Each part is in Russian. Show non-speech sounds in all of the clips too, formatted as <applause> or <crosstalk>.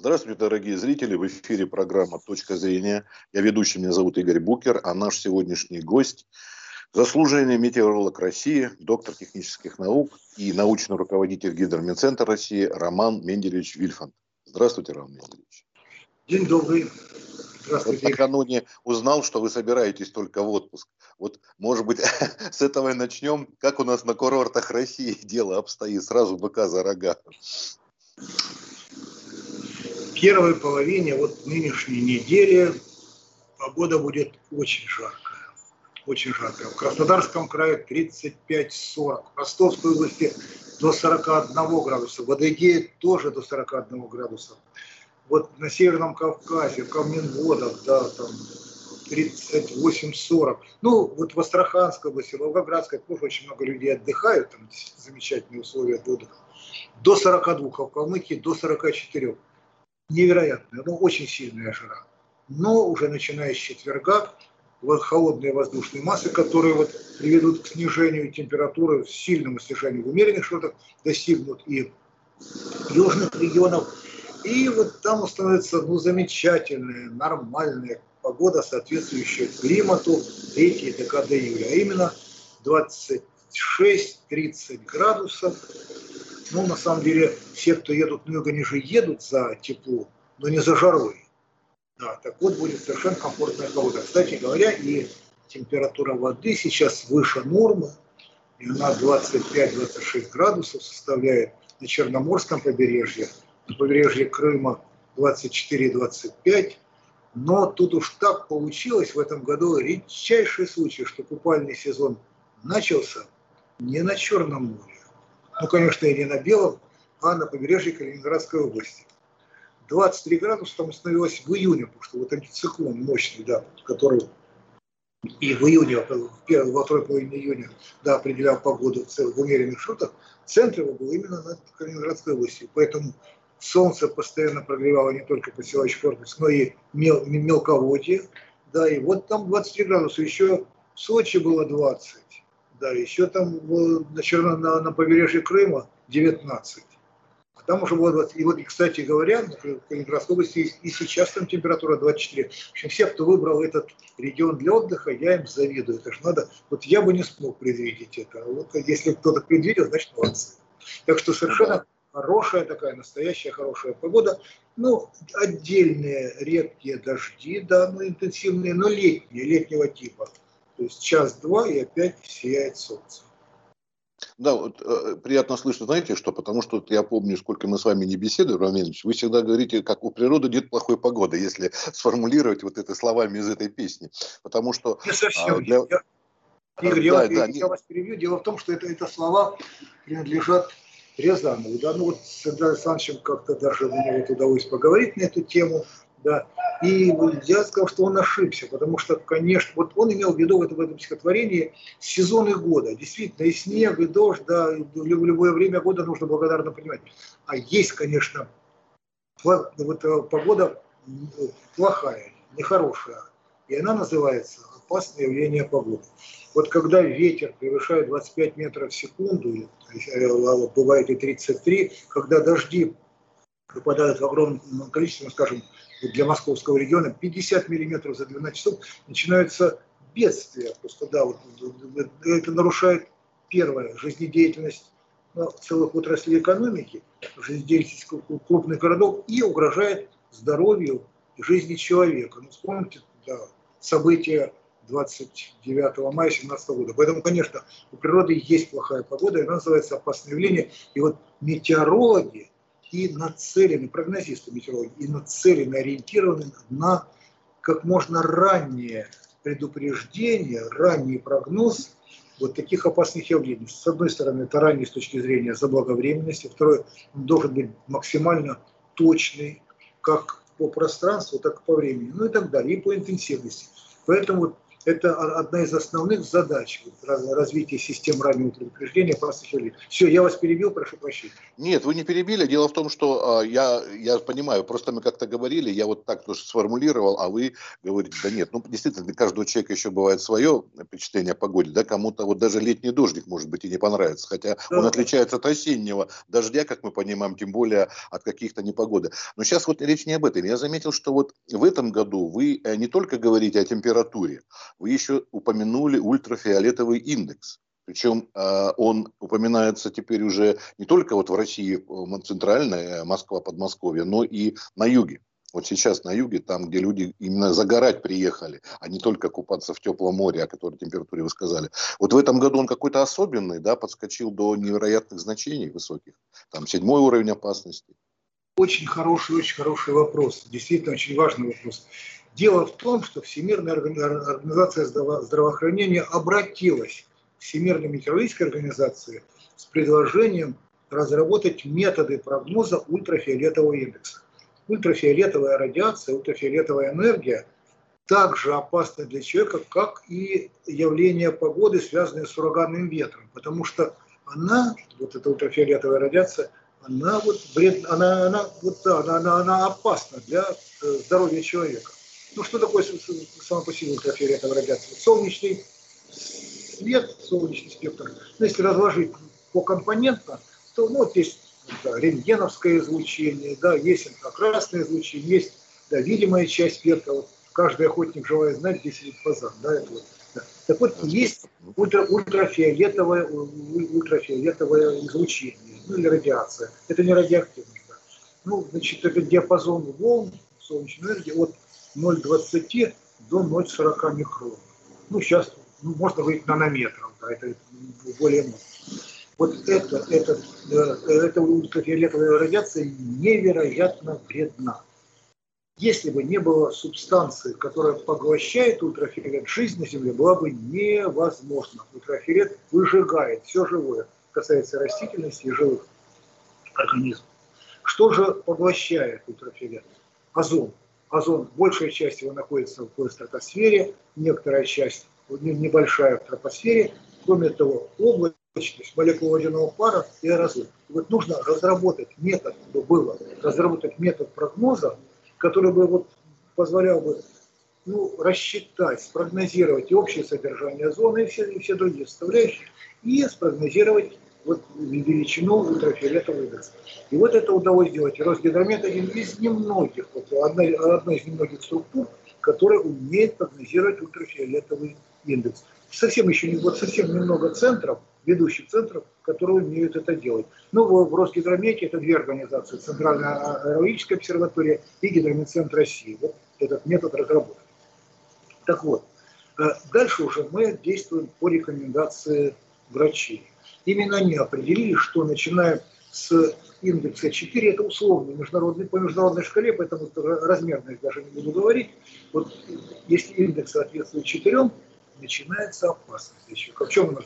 Здравствуйте, дорогие зрители. В эфире программа «Точка зрения». Я ведущий, меня зовут Игорь Букер, а наш сегодняшний гость – заслуженный метеоролог России, доктор технических наук и научный руководитель Гидромедцентра России Роман Менделевич Вильфанд. Здравствуйте, Роман Менделевич. День добрый. Здравствуйте. Вот накануне узнал, что вы собираетесь только в отпуск. Вот, может быть, <laughs> с этого и начнем. Как у нас на курортах России <laughs> дело обстоит? Сразу быка за рога первой половине вот нынешней недели погода будет очень жаркая. Очень жаркая. В Краснодарском крае 35-40. В Ростовской области до 41 градуса. В Адыгее тоже до 41 градуса. Вот на Северном Кавказе, в Камненводах, да, там 38-40. Ну, вот в Астраханской области, в Волгоградской тоже очень много людей отдыхают, там замечательные условия отдыха. До 42, а в Калмыкии до 44 невероятная, ну, очень сильная жара. Но уже начиная с четверга холодные воздушные массы, которые вот приведут к снижению температуры, сильному снижению в умеренных широтах, достигнут и южных регионов. И вот там установится ну, замечательная, нормальная погода, соответствующая климату третьей декады июля, а именно 26-30 градусов ну, на самом деле, все, кто едут много ниже, едут за тепло, но не за жарой. Да, так вот будет совершенно комфортная погода. Кстати говоря, и температура воды сейчас выше нормы, и она 25-26 градусов составляет на Черноморском побережье, на побережье Крыма 24-25. Но тут уж так получилось в этом году редчайший случай, что купальный сезон начался не на Черном море, ну, конечно, и не на Белом, а на побережье Калининградской области. 23 градуса там установилось в июне, потому что вот антициклон мощный, да, который и в июне, в первой, во второй половине июня, да, определял погоду в, в умеренных шутах, центр его был именно на Калининградской области. Поэтому солнце постоянно прогревало не только поселочный корпус, но и мел, мелководье. Да, и вот там 23 градуса, еще в Сочи было 20. Да, еще там на, на, на побережье Крыма 19. А там уже было 20. И вот, кстати говоря, в Калининградской области и сейчас там температура 24. В общем, все, кто выбрал этот регион для отдыха, я им завидую. Это же надо... Вот я бы не смог предвидеть это. Вот если кто-то предвидел, значит молодцы. Так что совершенно хорошая такая, настоящая хорошая погода. Ну, отдельные редкие дожди, да, ну, интенсивные, но летние, летнего типа. То есть час-два и опять сияет солнце. Да, вот, э, приятно слышать, знаете что, потому что я помню, сколько мы с вами не беседуем, Романович, вы всегда говорите, как у природы нет плохой погоды, если <laughs> сформулировать вот это словами из этой песни. Потому что... Не совсем. А, для... я, Игорь, да, я, да, я, я вас перебью. Дело в том, что это, это слова принадлежат Рязанову. Да? Ну вот с Андреем Александровичем как-то даже мне вот удалось поговорить на эту тему. Да. И я сказал, что он ошибся, потому что, конечно, вот он имел в виду в этом, в этом стихотворении сезоны года. Действительно, и снег, и дождь, да, и в любое время года нужно благодарно понимать. А есть, конечно, вот э, погода плохая, нехорошая, и она называется опасное явление погоды. Вот когда ветер превышает 25 метров в секунду, э, бывает и 33, когда дожди выпадают в огромном количестве, скажем, для московского региона 50 миллиметров за 12 часов, начинаются бедствия. Просто да, вот, это нарушает первое, жизнедеятельность ну, целых отраслей экономики, жизнедеятельность крупных городов и угрожает здоровью и жизни человека. Ну, вспомните да, события 29 мая 2017 года. Поэтому, конечно, у природы есть плохая погода, и она называется опасное явление. И вот метеорологи и нацелены, прогнозисты метеорологи, и нацелены, ориентированы на как можно раннее предупреждение, ранний прогноз вот таких опасных явлений. С одной стороны, это ранний с точки зрения заблаговременности, второе, он должен быть максимально точный, как по пространству, так и по времени, ну и так далее, и по интенсивности. Поэтому это одна из основных задач развития систем раннего предупреждения опасных явлений. Все, я вас перебил, прошу прощения. Нет, вы не перебили. Дело в том, что э, я, я понимаю, просто мы как-то говорили, я вот так тоже сформулировал, а вы говорите, да нет, ну действительно, для каждого человека еще бывает свое впечатление о погоде, да, кому-то вот даже летний дождик, может быть, и не понравится, хотя да. он отличается от осеннего дождя, как мы понимаем, тем более от каких-то непогоды. Но сейчас вот речь не об этом. Я заметил, что вот в этом году вы э, не только говорите о температуре, вы еще упомянули ультрафиолетовый индекс. Причем э, он упоминается теперь уже не только вот в России, э, центральная Москва, Подмосковье, но и на юге. Вот сейчас на юге, там, где люди именно загорать приехали, а не только купаться в теплом море, о которой температуре вы сказали. Вот в этом году он какой-то особенный, да, подскочил до невероятных значений высоких. Там седьмой уровень опасности. Очень хороший, очень хороший вопрос. Действительно, очень важный вопрос. Дело в том, что Всемирная организация здравоохранения обратилась к Всемирной метеорологической организации с предложением разработать методы прогноза ультрафиолетового индекса. Ультрафиолетовая радиация, ультрафиолетовая энергия также опасна для человека, как и явление погоды, связанные с ураганным ветром, потому что она, вот эта ультрафиолетовая радиация, она вот она, она, вот, да, она, она, она опасна для э, здоровья человека. Ну, что такое само по себе ультрафиолетовая радиация? Солнечный свет, солнечный спектр, ну, если разложить по компонентам, то ну, вот есть да, рентгеновское излучение, да, есть инфракрасное излучение, есть да, видимая часть спектра. Вот каждый охотник желает знать, где сидит фазан. Да, это вот, да. Так вот, есть ультра, ультрафиолетовое, ультрафиолетовое излучение, ну или радиация. Это не радиоактивность. Да. Ну, значит, это диапазон волн солнечной энергии от 0,20 до 0,40 микрон. Ну, сейчас ну, можно говорить нанометров, да, это более много. Вот это, это, э, эта ультрафиолетовая радиация невероятно вредна. Если бы не было субстанции, которая поглощает ультрафиолет, жизнь на Земле была бы невозможна. Ультрафиолет выжигает все живое, касается растительности и живых организмов. Что же поглощает ультрафиолет? Озон озон, большая часть его находится в стратосфере, некоторая часть, небольшая в тропосфере. Кроме того, облачность, молекулы водяного пара и аэрозоль. вот нужно разработать метод, чтобы было, разработать метод прогноза, который бы вот позволял бы ну, рассчитать, спрогнозировать и общее содержание озона и все, и все другие составляющие, и спрогнозировать вот величину ультрафиолетового индекса. И вот это удалось сделать. Росгидромет один из немногих, вот одна, одна из немногих структур, которая умеет прогнозировать ультрафиолетовый индекс. Совсем еще не, вот совсем немного центров, ведущих центров, которые умеют это делать. Ну, в, в Росгидромете это две организации, Центральная аэрологическая обсерватория и Гидрометцентр России. Вот этот метод разработан. Так вот, э, дальше уже мы действуем по рекомендации врачей. Именно они определили, что начиная с индекса 4, это условный международный, по международной шкале, поэтому размерность даже не буду говорить. Вот если индекс соответствует 4, начинается опасность человека. В чем она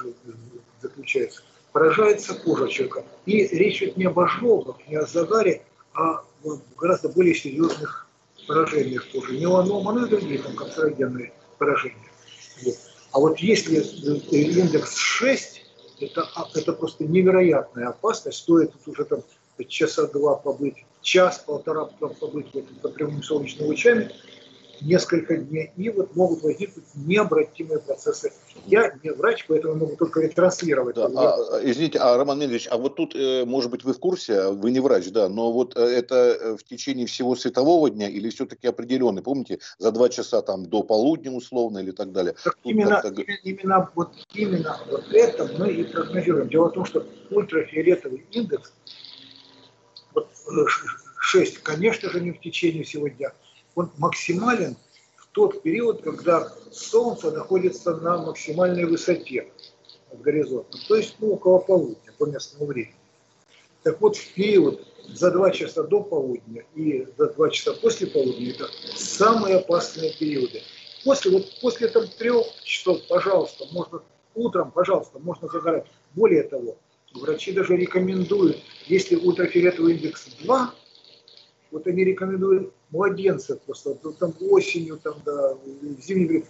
заключается? Поражается кожа человека. И речь идет не об ожогах, не о загаре, а о гораздо более серьезных поражениях кожи. Меланома, ну и другие там канцерогенные поражения. Вот. А вот если индекс 6, это, а, это просто невероятная опасность. Стоит тут уже там часа два побыть, час-полтора побыть под прямыми солнечными лучами, несколько дней, и вот могут возникнуть необратимые процессы. Я не врач, поэтому могу только ретранслировать. Да, а, извините, а Роман Медведевич, а вот тут, э, может быть, вы в курсе, вы не врач, да, но вот э, это э, в течение всего светового дня или все-таки определенный, помните, за два часа там до полудня условно или так далее? Так именно, именно, именно, вот, именно вот это мы и прогнозируем. Дело в том, что ультрафиолетовый индекс, вот 6, конечно же, не в течение всего дня, он максимален в тот период, когда Солнце находится на максимальной высоте от горизонта, то есть ну, около полудня по местному времени. Так вот, в период за два часа до полудня и за два часа после полудня это самые опасные периоды. После, вот, после там, трех часов, пожалуйста, можно утром, пожалуйста, можно загорать. Более того, врачи даже рекомендуют, если ультрафиолетовый индекс 2, вот они рекомендуют младенцев просто, там осенью, там, да, в зимний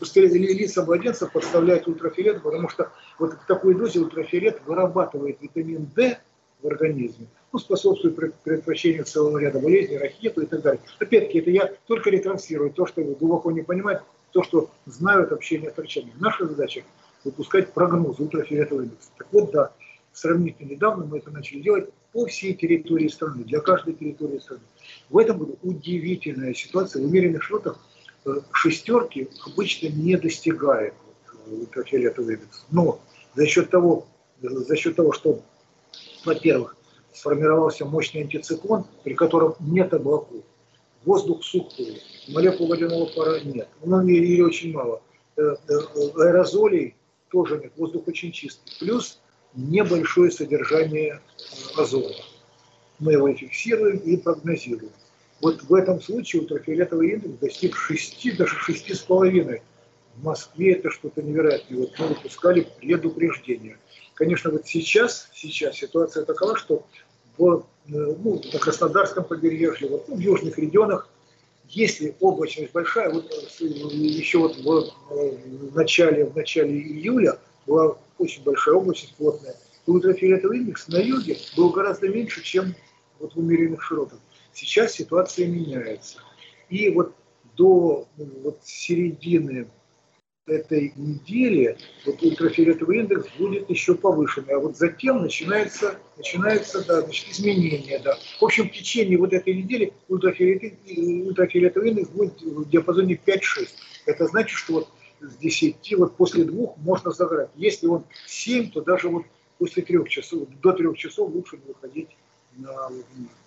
лица младенцев подставляют ультрафиолет, потому что вот в такой дозе ультрафиолет вырабатывает витамин D в организме, ну, способствует предотвращению целого ряда болезней, рахиту и так далее. Опять-таки, это я только ретранслирую то, что глубоко не понимают, то, что знают общение с врачами. Наша задача выпускать прогнозы ультрафиолетового индекса. Так вот, да, сравнительно недавно мы это начали делать по всей территории страны, для каждой территории страны. В этом году удивительная ситуация. В умеренных широтах э, шестерки обычно не достигает ультрафиолетовый индекс. Но за счет того, за счет того, что, во-первых, сформировался мощный антициклон, при котором нет облаков, воздух сухой, молекул водяного пара нет, ну или очень мало, э, э, аэрозолей тоже нет, воздух очень чистый. Плюс небольшое содержание озона. Мы его фиксируем и прогнозируем. Вот в этом случае ультрафиолетовый индекс достиг 6, даже 6,5. В Москве это что-то невероятное. Вот мы выпускали предупреждение. Конечно, вот сейчас, сейчас ситуация такова, что в, ну, на Краснодарском побережье, вот, ну, в южных регионах, если облачность большая, вот э, еще вот э, в, начале, в начале июля была очень большая облачность плотная, то ультрафиолетовый индекс на юге был гораздо меньше, чем вот в умеренных широтах. Сейчас ситуация меняется. И вот до ну, вот середины этой недели вот ультрафиолетовый индекс будет еще повышенный, а вот затем начинается, начинается да, значит, изменение. Да. В общем, в течение вот этой недели ультрафиолетовый, ультрафиолетовый индекс будет в диапазоне 5-6. Это значит, что вот с 10, вот после двух можно загорать. Если он 7, то даже вот после трех часов, до трех часов лучше не выходить на,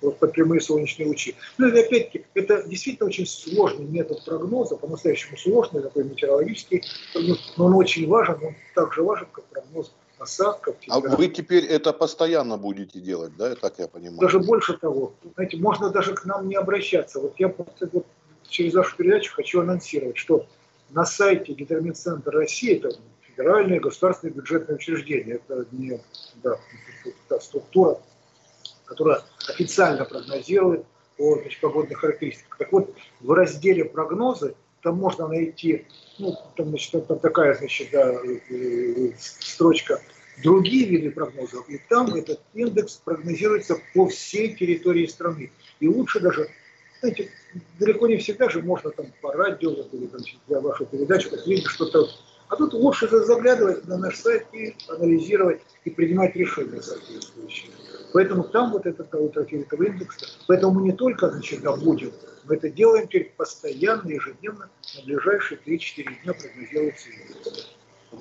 вот, под прямые солнечные лучи. Ну и опять-таки, это действительно очень сложный метод прогноза, по-настоящему сложный такой метеорологический прогноз, но он очень важен, он так же важен, как прогноз осадков. А вы теперь это постоянно будете делать, да, так я понимаю? Даже больше того, знаете, можно даже к нам не обращаться. Вот я вот через вашу передачу хочу анонсировать, что на сайте Гидромедцентра России, это федеральное государственное бюджетное учреждение, это не да, та структура, которая официально прогнозирует по значит, погодных характеристиках. Так вот, в разделе прогнозы там можно найти, ну, там, значит, там такая, значит, да, э, строчка другие виды прогнозов, и там этот индекс прогнозируется по всей территории страны. И лучше даже знаете, далеко не всегда же можно там по радио или там, для вашей передачи как видеть что-то. А тут лучше заглядывать на наш сайт и анализировать и принимать решения соответствующие. Поэтому там вот этот ультрафиолетовый индекс. Поэтому мы не только значит, будем, мы это делаем теперь постоянно, ежедневно, на ближайшие 3-4 дня прогнозируется индекс.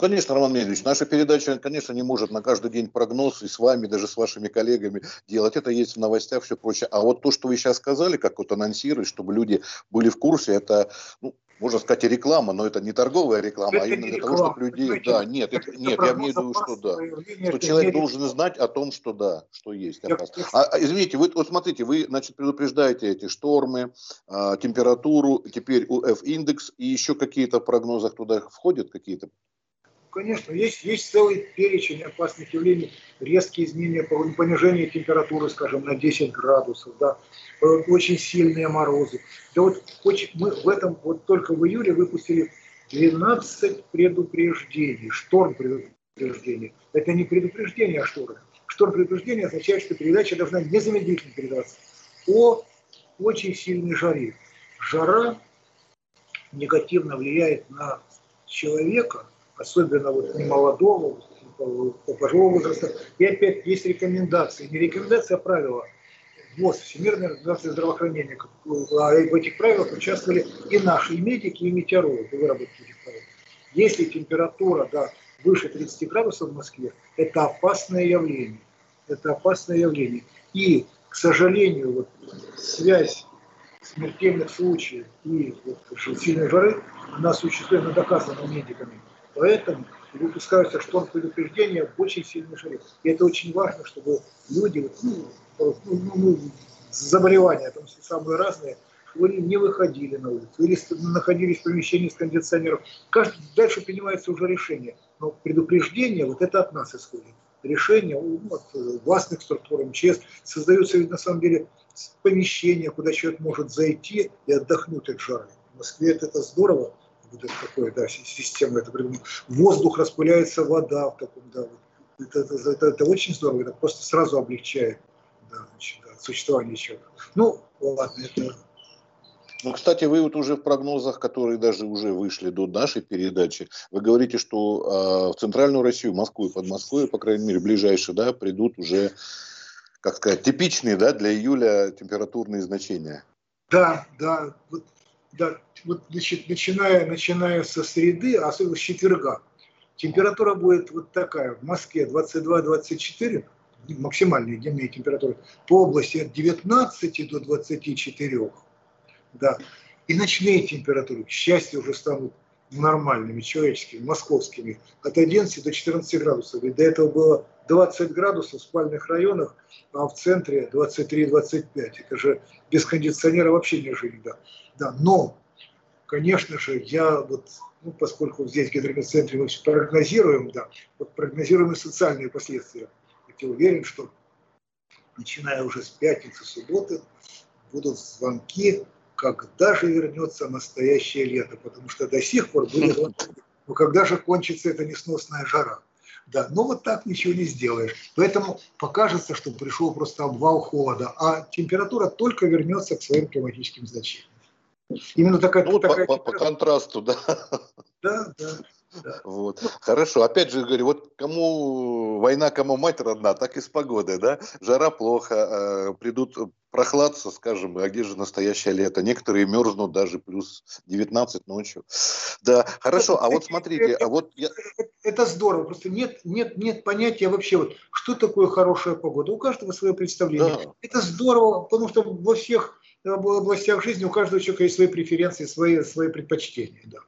Конечно, Роман Медведевич, наша передача, конечно, не может на каждый день прогноз и с вами, даже с вашими коллегами делать. Это есть в новостях, все прочее. А вот то, что вы сейчас сказали, как вот анонсировать, чтобы люди были в курсе, это, ну, можно сказать, и реклама, но это не торговая реклама, а это а именно для того, чтобы людей... Понимаете? Да, нет, это, нет, я имею в виду, что да. Что человек должен знать о том, что да, что есть опасность. А, а, извините, вы вот смотрите, вы, значит, предупреждаете эти штормы, а, температуру, теперь УФ-индекс, и еще какие-то в прогнозах туда входят какие-то Конечно, есть, есть целый перечень опасных явлений, резкие изменения, понижение температуры, скажем, на 10 градусов, да, э, очень сильные морозы. Да вот мы в этом, вот только в июле выпустили 12 предупреждений, шторм предупреждений. Это не предупреждение а шторм. Шторм предупреждения означает, что передача должна незамедлительно передаваться о очень сильной жаре. Жара негативно влияет на человека – особенно вот немолодого, пожилого возраста. И опять есть рекомендации, не рекомендация, а правила. ВОЗ, Всемирная организация здравоохранения. В этих правилах участвовали и наши, и медики, и метеорологи в выработке этих правил. Если температура да, выше 30 градусов в Москве, это опасное явление. Это опасное явление. И, к сожалению, вот, связь смертельных случаев и вот, сильной жары она доказана медиками. Поэтому выпускаются шторм предупреждения в очень сильный жаре. И это очень важно, чтобы люди, ну, ну, ну, ну заболевания там самые разные, они не выходили на улицу или находились в помещении с кондиционером. Каждый, дальше принимается уже решение. Но предупреждение, вот это от нас исходит. Решение ну, от э, властных структур МЧС создаются ведь на самом деле помещения, куда человек может зайти и отдохнуть от жары. В Москве это, это здорово, вот это такое, да, система, это воздух распыляется, вода в таком, да, вот. это, это, это, это очень здорово, это просто сразу облегчает да, значит, да, существование человека. Ну, ладно, это ну, кстати, вы вот уже в прогнозах, которые даже уже вышли до нашей передачи, вы говорите, что э, в центральную Россию, Москву и Подмосковье, по крайней мере, ближайшие, да, придут уже, как сказать, типичные, да, для июля температурные значения. Да, да, вот, да, вот значит, начиная, начиная со среды, особенно с четверга, температура будет вот такая. В Москве 22-24, максимальные дневные температуры, по области от 19 до 24 да. И ночные температуры, к счастью, уже станут нормальными, человеческими, московскими, от 11 до 14 градусов. И до этого было 20 градусов в спальных районах, а в центре 23-25. Это же без кондиционера вообще не жили, да. да. Но, конечно же, я вот, ну, поскольку здесь в гидрометцентре мы все прогнозируем, да, вот прогнозируем и социальные последствия. Я уверен, что начиная уже с пятницы, субботы, будут звонки когда же вернется настоящее лето, потому что до сих пор были <laughs> ну когда же кончится эта несносная жара. Да, но вот так ничего не сделаешь. Поэтому покажется, что пришел просто обвал холода, а температура только вернется к своим климатическим значениям. Именно такая, ну, такая по, по, по контрасту, да. Да, да. Вот. Хорошо. Опять же говорю, вот кому война, кому мать родна, так и с погодой, да? Жара плохо, э, придут прохладцы, скажем, а где же настоящее лето? Некоторые мерзнут даже плюс 19 ночью. Да, хорошо. А вот смотрите, а вот я... Это здорово. Просто нет, нет, нет понятия вообще, вот, что такое хорошая погода. У каждого свое представление. Да. Это здорово, потому что во всех областях жизни у каждого человека есть свои преференции, свои, свои предпочтения. Да.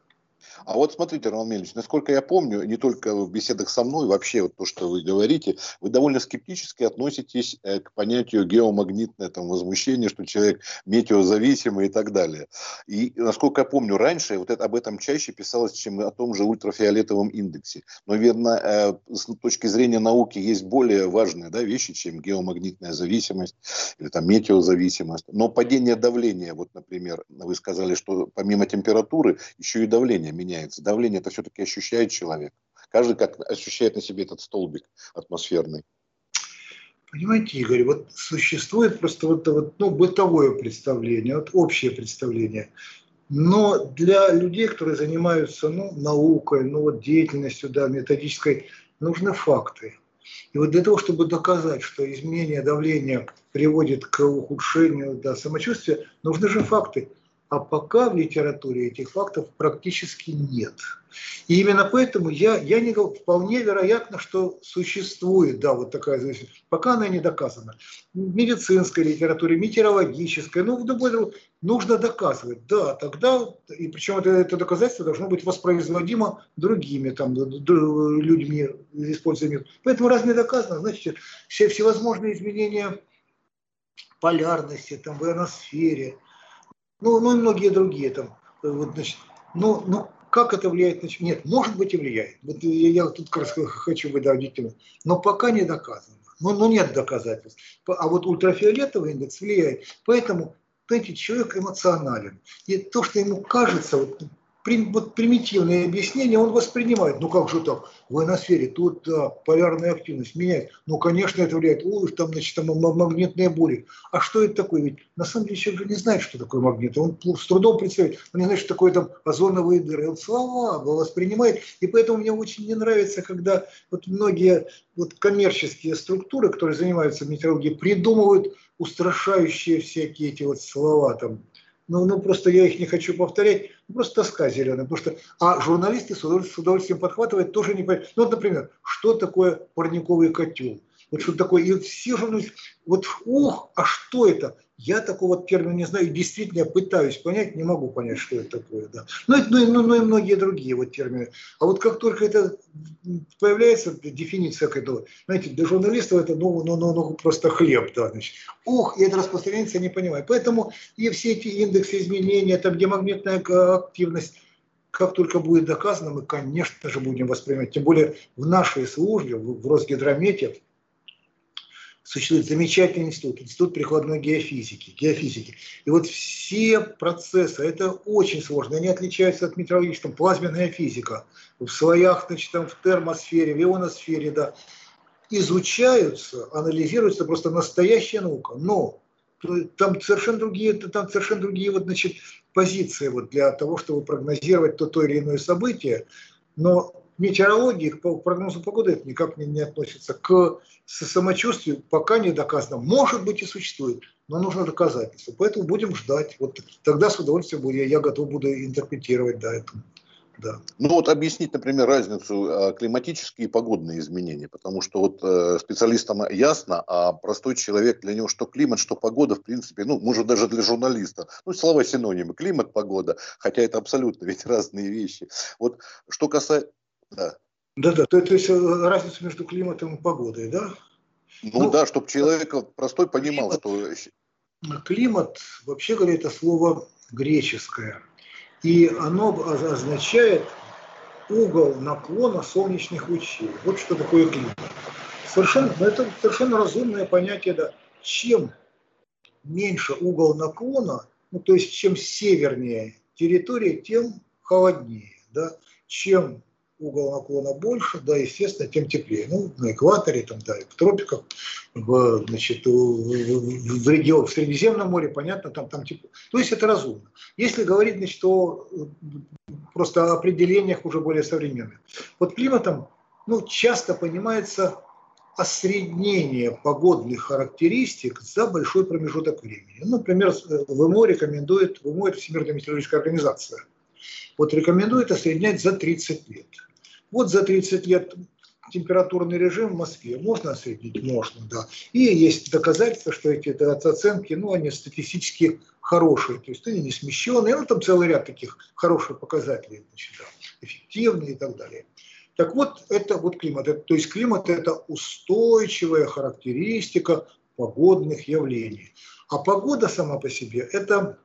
А вот смотрите, Роман Мельевич, насколько я помню, не только в беседах со мной, вообще вот то, что вы говорите, вы довольно скептически относитесь э, к понятию геомагнитное там, возмущение, что человек метеозависимый и так далее. И, насколько я помню, раньше вот это, об этом чаще писалось, чем о том же ультрафиолетовом индексе. Но, верно, э, с точки зрения науки есть более важные да, вещи, чем геомагнитная зависимость или там метеозависимость. Но падение давления, вот, например, вы сказали, что помимо температуры еще и давление меняется меняется. Давление это все-таки ощущает человек. Каждый как ощущает на себе этот столбик атмосферный. Понимаете, Игорь, вот существует просто вот, вот ну, бытовое представление, вот общее представление. Но для людей, которые занимаются ну, наукой, ну, вот деятельностью да, методической, нужны факты. И вот для того, чтобы доказать, что изменение давления приводит к ухудшению да, самочувствия, нужны же факты. А пока в литературе этих фактов практически нет. И именно поэтому я, я не говорю, вполне вероятно, что существует, да, вот такая зависимость. Пока она не доказана. В медицинской литературе, метеорологической, ну, нужно доказывать, да, тогда, и причем это, это доказательство должно быть воспроизводимо другими там, людьми, используя Поэтому раз не доказано, значит, все всевозможные изменения полярности, там, в ионосфере, ну, ну и многие другие там. Э, вот, значит, ну, ну, как это влияет на Нет, может быть и влияет. Вот я, я тут как раз хочу быть аудитивным. Но пока не доказано. Ну, ну нет доказательств. А вот ультрафиолетовый индекс влияет. Поэтому, знаете, человек эмоционален. И то, что ему кажется, вот, вот примитивные объяснения он воспринимает. Ну как же так? В ионосфере тут да, полярная активность меняет. Ну, конечно, это влияет. Ой, там, значит, там магнитные бури. А что это такое? Ведь на самом деле человек же не знает, что такое магнит. Он с трудом представляет. Он не знает, что такое там озоновые дыры. Он слова воспринимает. И поэтому мне очень не нравится, когда вот многие вот коммерческие структуры, которые занимаются метеорологией, придумывают устрашающие всякие эти вот слова там ну, ну просто я их не хочу повторять, ну, просто тоска зеленая, потому что, а журналисты с удовольствием, с удовольствием подхватывают, тоже не понимают. Ну, вот, например, что такое парниковый котел? Вот что такое, и все журналисты, вот, ух, а что это? Я такого термина не знаю, действительно я пытаюсь понять, не могу понять, что это такое. Да. Ну, ну, ну, ну и многие другие вот термины. А вот как только это появляется, дефиниция этого, знаете, для журналистов это ну, ну, ну, ну просто хлеб. Да, значит. Ух, и это распространяется, не понимаю. Поэтому и все эти индексы изменения, там, где магнитная активность, как только будет доказано, мы, конечно же, будем воспринимать. Тем более в нашей службе, в Росгидромете, существует замечательный институт, институт прикладной геофизики, геофизики. И вот все процессы, это очень сложно, они отличаются от метеорологического, плазменная физика, в слоях, значит, там в термосфере, в ионосфере, да, изучаются, анализируются просто настоящая наука. Но там совершенно другие, там совершенно другие вот, значит, позиции вот для того, чтобы прогнозировать то, то или иное событие. Но метеорологии, к прогнозу погоды это никак не, не относится. К самочувствию пока не доказано. Может быть и существует, но нужно доказательство. Поэтому будем ждать. Вот тогда с удовольствием буду, я, я готов буду интерпретировать да, это. Да. Ну вот объяснить, например, разницу э, климатические и погодные изменения, потому что вот э, специалистам ясно, а простой человек, для него что климат, что погода, в принципе, ну, может даже для журналиста, ну, слова синонимы, климат, погода, хотя это абсолютно ведь <laughs> разные вещи. Вот что касается, да. Да-да, то, то есть э, разница между климатом и погодой, да? Ну, ну да, чтобы человек простой понимал, климат, что... Климат, вообще говоря, это слово греческое. И оно означает угол наклона солнечных лучей. Вот что такое климат. Совершенно, ну, это совершенно разумное понятие, да. Чем меньше угол наклона, ну, то есть чем севернее территория, тем холоднее. Да? Чем угол наклона больше, да, естественно, тем теплее. Ну, на экваторе, там, да, в тропиках, в, значит, в, в, регион, в Средиземном море, понятно, там, там тепло. То есть это разумно. Если говорить, значит, о просто определениях уже более современных. Вот климатом, ну, часто понимается осреднение погодных характеристик за большой промежуток времени. Ну, например, ВМО рекомендует, ВМО – это Всемирная метеорологическая организация, вот рекомендует осреднять за 30 лет. Вот за 30 лет температурный режим в Москве можно осреднить? Можно, да. И есть доказательства, что эти оценки, ну, они статистически хорошие, то есть они не смещенные, ну, там целый ряд таких хороших показателей, значит, да, эффективные и так далее. Так вот, это вот климат. То есть климат – это устойчивая характеристика погодных явлений. А погода сама по себе – это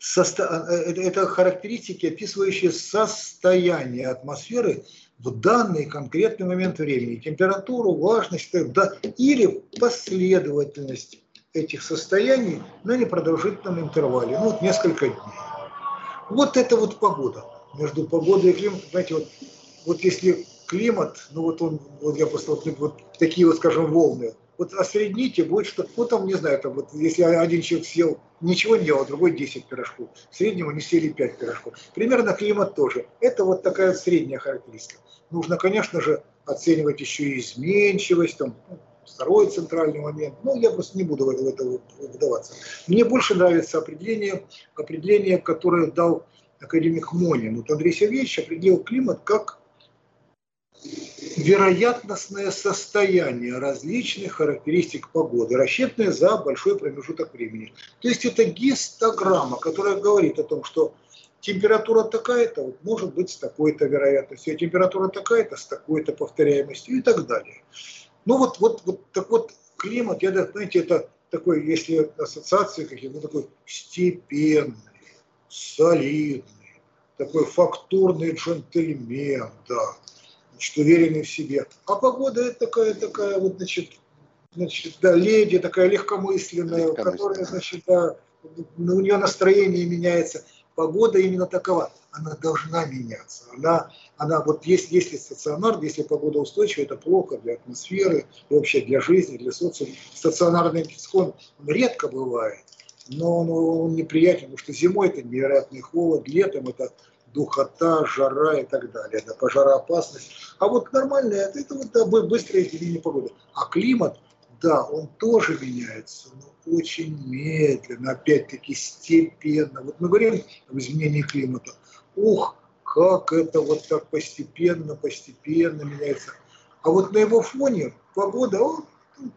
состо... Э, это характеристики, описывающие состояние атмосферы в данный конкретный момент времени, температуру, влажность, да, или последовательность этих состояний на непродолжительном интервале, ну вот несколько дней. Вот это вот погода. Между погодой и климатом, знаете, вот, вот если климат, ну вот он, вот я просто вот такие вот, скажем, волны, вот осредните, будет что ну там, не знаю, там вот если один человек съел, ничего не ел, а другой 10 пирожков, в среднем они съели 5 пирожков. Примерно климат тоже. Это вот такая средняя характеристика. Нужно, конечно же, оценивать еще и изменчивость, там, ну, второй центральный момент. Ну, я просто не буду в это, в это вдаваться. Мне больше нравится определение, определение, которое дал академик Монин. Вот Андрей Сергеевич определил климат как вероятностное состояние различных характеристик погоды, рассчитанное за большой промежуток времени. То есть это гистограмма, которая говорит о том, что температура такая-то вот, может быть с такой-то вероятностью, а температура такая-то с такой-то повторяемостью и так далее. Ну вот, вот, вот так вот климат, я, знаете, это такой, если ассоциации какие-то, ну, такой степенный, солидный, такой фактурный джентльмен, да, значит, уверенный в себе. А погода это такая, такая вот, значит, значит, да, леди, такая легкомысленная, которая, значит, да, у нее настроение меняется. Погода именно такова. Она должна меняться. Она, она вот если, если стационар, если погода устойчивая, это плохо для атмосферы и вообще для жизни, для социума. Стационарный он редко бывает, но он, он неприятен, потому что зимой это невероятный холод, летом это духота, жара и так далее, да, пожароопасность. А вот нормальная, это, это вот да, быстрое изменение погоды. А климат, да, он тоже меняется, но очень медленно, опять-таки степенно. Вот мы говорим об изменении климата. Ух, как это вот так постепенно, постепенно меняется. А вот на его фоне погода, ну,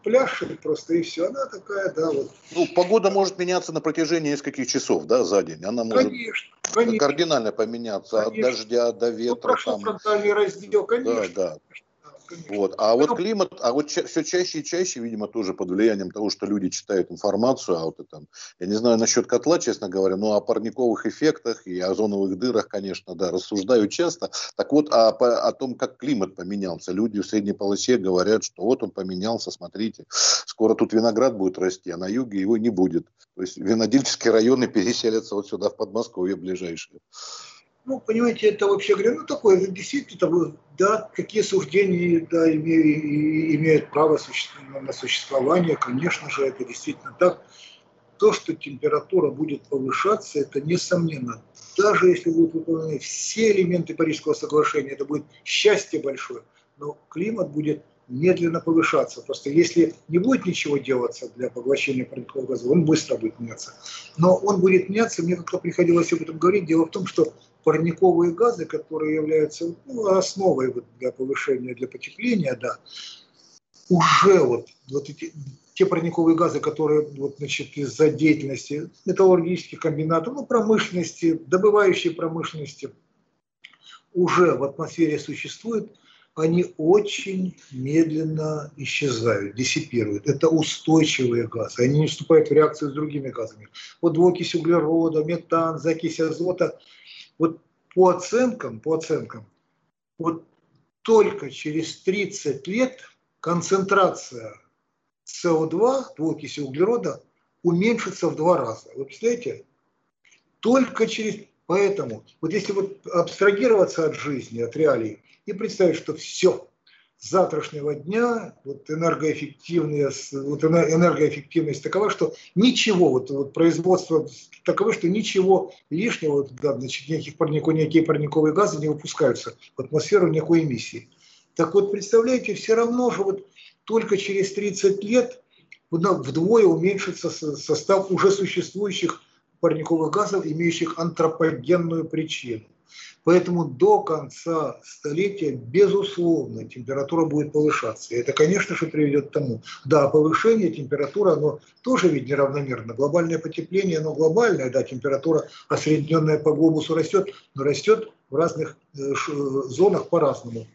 пляшет просто и все. Она такая, да, вот. Ну, погода может меняться на протяжении нескольких часов, да, за день. Она может конечно, конечно. кардинально поменяться конечно. от дождя до ветра. Ну, прошу там. раздел, конечно. Да, да. Конечно. Вот. А вот климат, а вот ча- все чаще и чаще, видимо, тоже под влиянием того, что люди читают информацию, а вот это, я не знаю насчет котла, честно говоря, но о парниковых эффектах и озоновых дырах, конечно, да, рассуждаю часто. Так вот, о, о том, как климат поменялся. Люди в средней полосе говорят, что вот он поменялся, смотрите, скоро тут виноград будет расти, а на юге его не будет. То есть винодельческие районы переселятся вот сюда, в Подмосковье ближайшие. Ну, понимаете, это вообще говоря, ну, такое, действительно, да, какие суждения да, имеют, имеют право на существование, конечно же, это действительно так. То, что температура будет повышаться, это несомненно. Даже если будут выполнены все элементы Парижского соглашения, это будет счастье большое, но климат будет медленно повышаться. Просто если не будет ничего делаться для поглощения парникового газа, он быстро будет меняться. Но он будет меняться, мне как-то приходилось об этом говорить. Дело в том, что парниковые газы, которые являются ну, основой вот для повышения, для потепления, да, уже вот, вот эти, те парниковые газы, которые вот, значит, из-за деятельности металлургических комбинатов, ну, промышленности, добывающей промышленности, уже в атмосфере существуют, они очень медленно исчезают, диссипируют. Это устойчивые газы, они не вступают в реакцию с другими газами. Вот двуокись углерода, метан, закись азота – вот по оценкам, по оценкам, вот только через 30 лет концентрация СО2, двуокиси углерода, уменьшится в два раза. Вы представляете? Только через... Поэтому, вот если вот абстрагироваться от жизни, от реалий, и представить, что все, завтрашнего дня вот энергоэффективность, вот энергоэффективность такова, что ничего, вот, вот производство таково, что ничего лишнего, да, значит, никаких парников, никакие парниковые газы не выпускаются в атмосферу, никакой эмиссии. Так вот, представляете, все равно же вот только через 30 лет вдвое уменьшится состав уже существующих парниковых газов, имеющих антропогенную причину. Поэтому до конца столетия, безусловно, температура будет повышаться. И это, конечно же, приведет к тому. Да, повышение температуры, оно тоже ведь неравномерно. Глобальное потепление, оно глобальное, да, температура, осредненная по глобусу растет, но растет в разных э, зонах по-разному.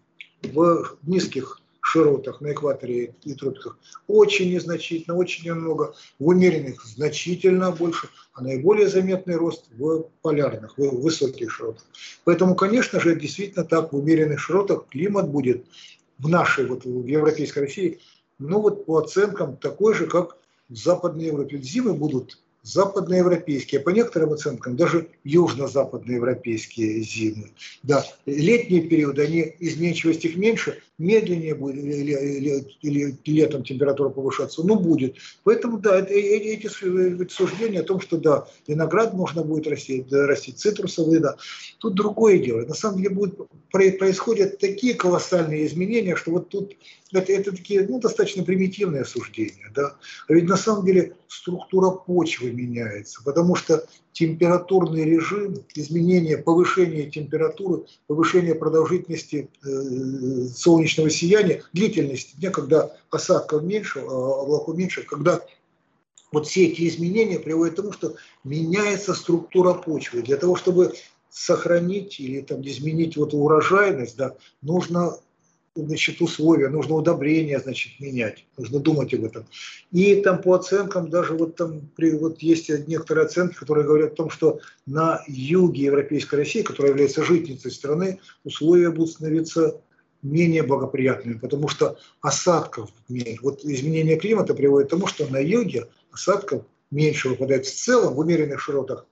В низких широтах на экваторе и тропиках очень незначительно, очень немного, в умеренных значительно больше, а наиболее заметный рост в полярных, в высоких широтах. Поэтому, конечно же, действительно так, в умеренных широтах климат будет в нашей, вот в европейской России, ну вот по оценкам такой же, как в Западной Европе. Зимы будут западноевропейские, по некоторым оценкам даже южно-западноевропейские зимы. Да, летние периоды, они изменчивость их меньше, медленнее будет или, или летом температура повышаться, но будет. Поэтому да, эти, эти суждения о том, что да, виноград можно будет расти, расти цитрусовые, да. Тут другое дело. На самом деле будет, происходят такие колоссальные изменения, что вот тут это, это такие ну, достаточно примитивные суждения. Да? А ведь на самом деле структура почвы меняется, потому что температурный режим, изменение, повышение температуры, повышение продолжительности э, солнечного сияния, длительности дня, когда осадков меньше, а облаков меньше, когда вот все эти изменения приводят к тому, что меняется структура почвы. Для того, чтобы сохранить или там изменить вот урожайность, да, нужно значит, условия, нужно удобрения, значит, менять, нужно думать об этом. И там по оценкам, даже вот там при, вот есть некоторые оценки, которые говорят о том, что на юге Европейской России, которая является житницей страны, условия будут становиться менее благоприятными, потому что осадков меньше. Вот изменение климата приводит к тому, что на юге осадков меньше выпадает в целом в умеренных широтах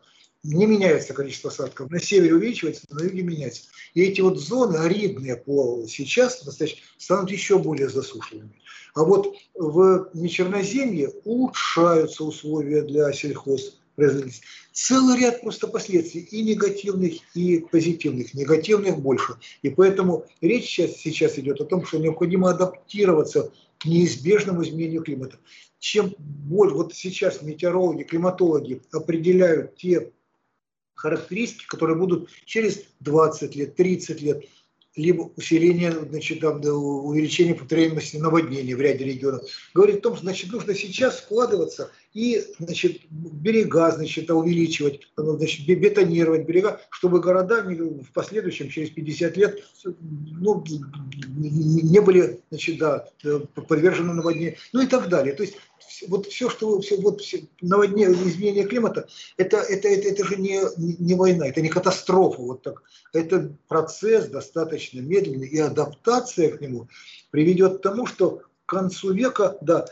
не меняется количество осадков. На севере увеличивается, на юге меняется. И эти вот зоны аридные по сейчас настоящие, станут еще более засушливыми. А вот в Нечерноземье улучшаются условия для сельхозпроизводителей. Целый ряд просто последствий, и негативных, и позитивных. Негативных больше. И поэтому речь сейчас, сейчас идет о том, что необходимо адаптироваться к неизбежному изменению климата. Чем больше, вот сейчас метеорологи, климатологи определяют те характеристики, которые будут через 20 лет, 30 лет. либо усиление, значит, там, увеличение повторяемости наводнений в ряде регионов. Говорит о том, что значит, нужно сейчас вкладываться и значит, берега значит, увеличивать, значит, бетонировать берега, чтобы города в последующем, через 50 лет, ну, не были значит, да, подвержены наводнению, ну и так далее. То есть вот все, что все, вот все, наводнение, изменение климата, это, это, это, это же не, не война, это не катастрофа. Вот так. Это процесс достаточно медленный, и адаптация к нему приведет к тому, что к концу века, да,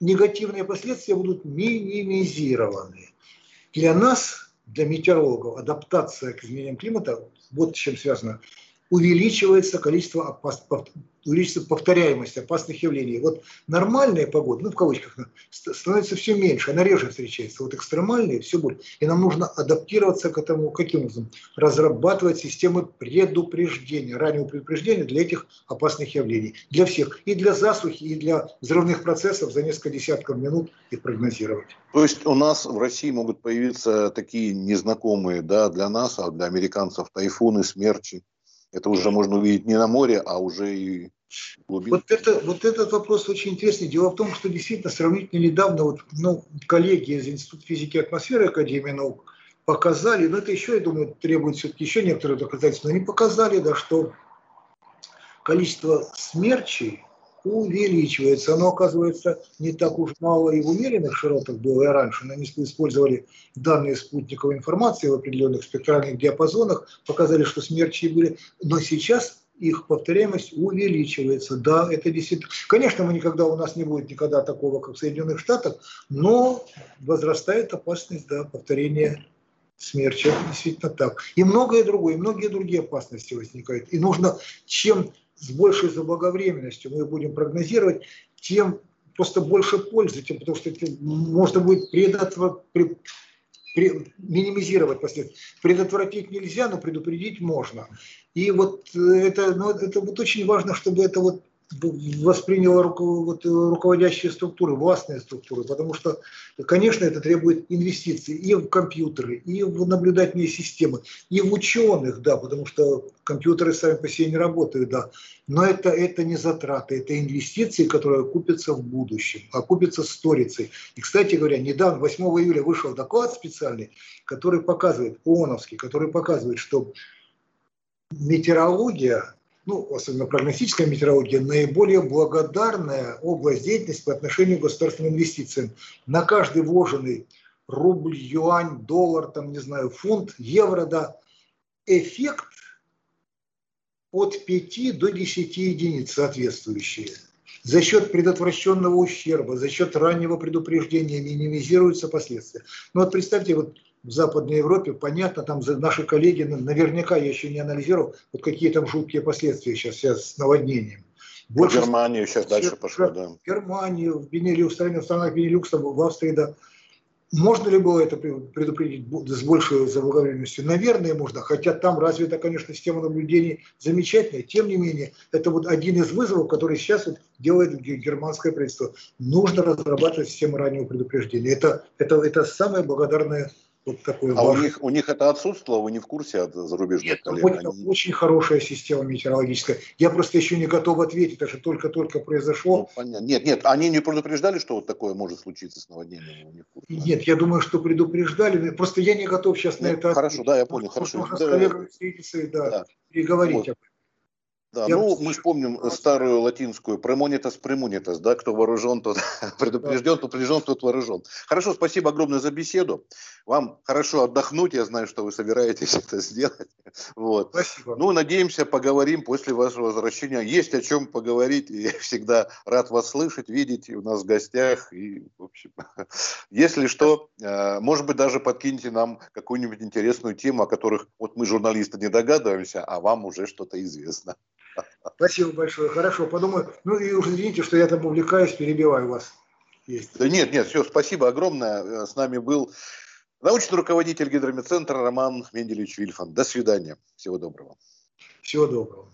негативные последствия будут минимизированы. Для нас, для метеорологов, адаптация к изменениям климата, вот с чем связано, увеличивается количество опас увеличится повторяемость опасных явлений. Вот нормальная погода, ну в кавычках, становится все меньше, она реже встречается. Вот экстремальные все больше. И нам нужно адаптироваться к этому, каким образом? Разрабатывать системы предупреждения, раннего предупреждения для этих опасных явлений. Для всех. И для засухи, и для взрывных процессов за несколько десятков минут их прогнозировать. То есть у нас в России могут появиться такие незнакомые да, для нас, а для американцев тайфуны, смерчи. Это уже можно увидеть не на море, а уже и Вот, это, вот этот вопрос очень интересный. Дело в том, что действительно сравнительно недавно вот, ну, коллеги из Института физики и атмосферы Академии наук показали, но это еще, я думаю, требует все-таки еще некоторые доказательства, но они показали, да, что количество смерчей увеличивается. Оно, оказывается, не так уж мало и в умеренных широтах было и раньше. Они использовали данные спутниковой информации в определенных спектральных диапазонах, показали, что смерчи были. Но сейчас их повторяемость увеличивается. Да, это действительно... Конечно, мы никогда, у нас не будет никогда такого, как в Соединенных Штатах, но возрастает опасность да, повторения смерчи. Это действительно так. И многое другое, и многие другие опасности возникают. И нужно, чем с большей заблаговременностью мы будем прогнозировать, тем просто больше пользы, тем, потому что можно будет минимизировать последствия. Предотвратить нельзя, но предупредить можно. И вот это, ну, это вот очень важно, чтобы это вот восприняла вот, руководящие структуры, властные структуры, потому что, конечно, это требует инвестиций и в компьютеры, и в наблюдательные системы, и в ученых, да, потому что компьютеры сами по себе не работают, да, но это, это не затраты, это инвестиции, которые купятся в будущем, окупятся сторицей. И, кстати говоря, недавно, 8 июля вышел доклад специальный, который показывает, ООНовский, который показывает, что метеорология ну, особенно прогностическая метеорология, наиболее благодарная область деятельности по отношению к государственным инвестициям. На каждый вложенный рубль, юань, доллар, там, не знаю, фунт, евро, да, эффект от 5 до 10 единиц соответствующие. За счет предотвращенного ущерба, за счет раннего предупреждения минимизируются последствия. Ну вот представьте, вот в Западной Европе, понятно, там наши коллеги, наверняка я еще не анализировал, вот какие там жуткие последствия сейчас, сейчас с наводнением. Больше в Германию сейчас дальше пошло, да. В Германию, в Бенилюкс, в странах Бенилюкса, в Австрии, да. Можно ли было это предупредить с большей заблаговременностью? Наверное, можно, хотя там развита, конечно, система наблюдений замечательная. Тем не менее, это вот один из вызовов, который сейчас вот делает германское правительство. Нужно разрабатывать систему раннего предупреждения. Это, это, это самое благодарное вот такой а у, них, у них это отсутствовало, вы не в курсе от зарубежных Нет, коллег? Очень, Они... очень хорошая система метеорологическая. Я просто еще не готов ответить, это же только-только произошло. Ну, понятно. Нет, нет, они не предупреждали, что вот такое может случиться с наводнением? Не курсе, нет, я думаю, что предупреждали. Просто я не готов сейчас нет, на это Хорошо, ответить. да, я понял. Хорошо. Можно да, с коллегами встретиться и да, да. переговорить вот. об этом. Да, я ну, мы помним старую латинскую «премонитас премонитас», да, кто вооружен, тот <laughs> предупрежден, кто предупрежден, тот вооружен. Хорошо, спасибо огромное за беседу. Вам хорошо отдохнуть, я знаю, что вы собираетесь <laughs> это сделать. Вот. Спасибо. Ну, надеемся, поговорим после вашего возвращения. Есть о чем поговорить, и я всегда рад вас слышать, видеть у нас в гостях. И, в общем, <laughs> если что, э, может быть, даже подкиньте нам какую-нибудь интересную тему, о которых вот мы, журналисты, не догадываемся, а вам уже что-то известно. Спасибо большое. Хорошо, подумаю. Ну и уж извините, что я там увлекаюсь, перебиваю вас. Есть. Да нет, нет, все, спасибо огромное. С нами был научный руководитель гидромедцентра Роман Менделевич Вильфан. До свидания. Всего доброго. Всего доброго.